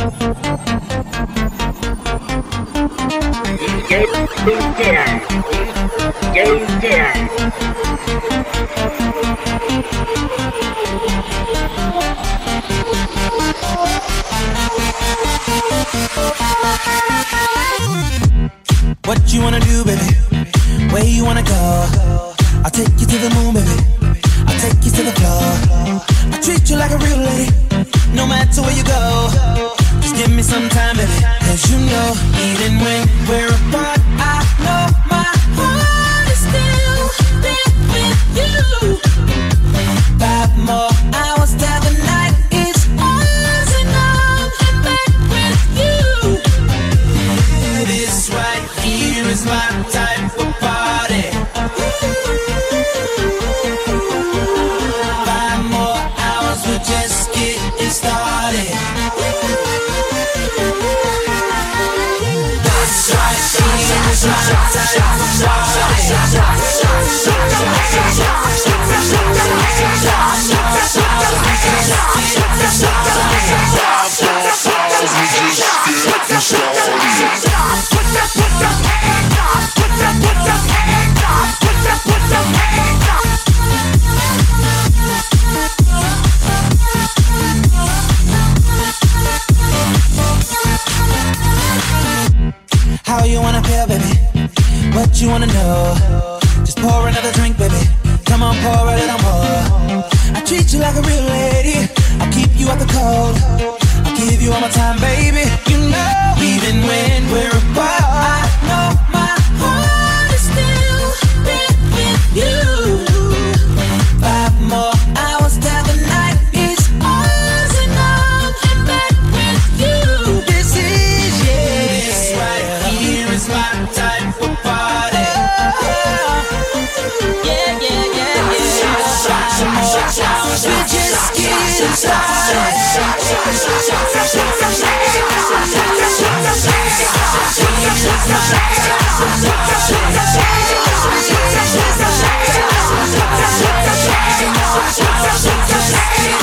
What you wanna do, baby? Where you wanna go? I'll take you to the moon, baby. I'll take you to the floor. I treat you like a real lady, no matter where you go. Just give me some time, baby. Cause you know, even when we're apart, I know my heart is still there with you. Five more hours till the night is ours, and I'm back with you. This right here is my time. Stop! treat you like a real lady. I keep you out the cold. I give you all my time, baby. You know, even when we're Yeah.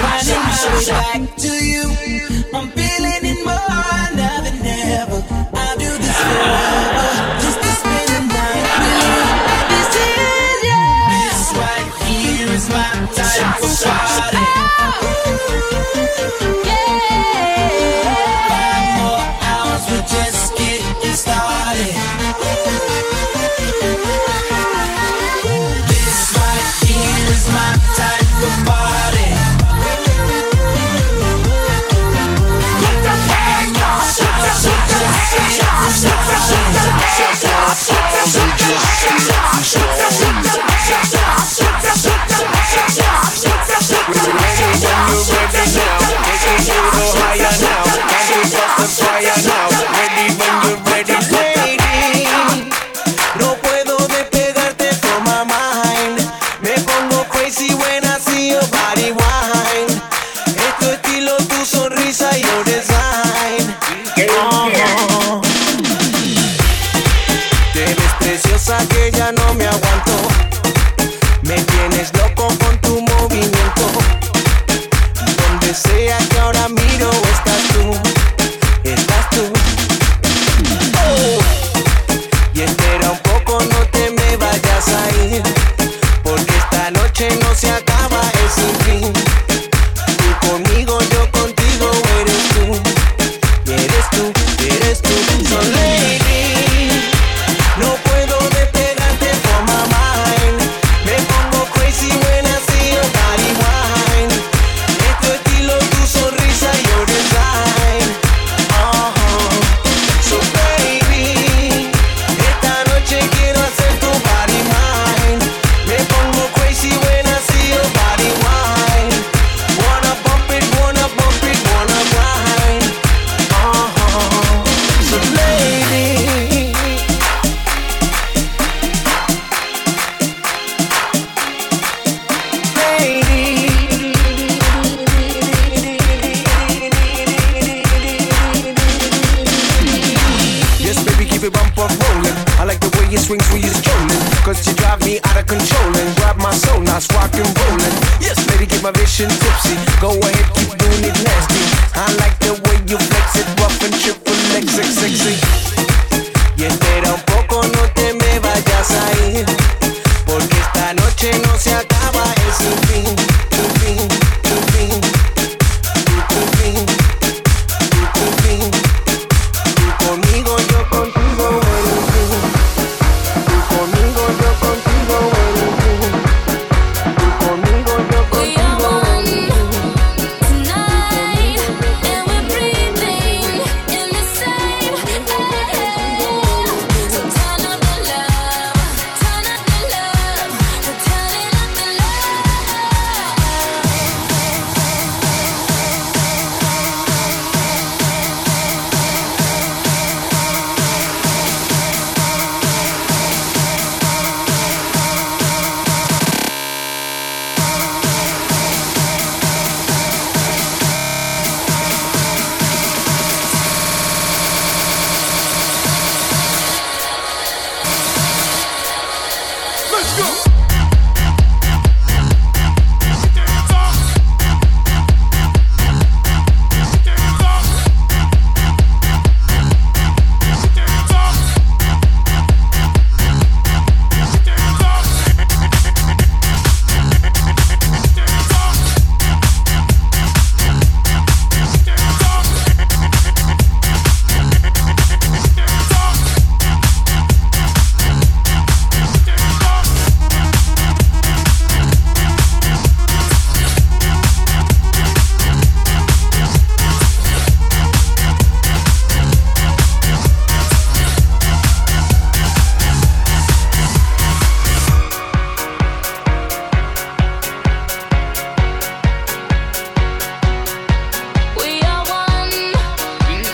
Running my way back to you. I'm feeling. Now, can't you just fire now? Get my vision tipsy. Go ahead, keep doing it nasty. I like the way you flex it, rough and triple X, sexy.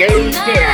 Go.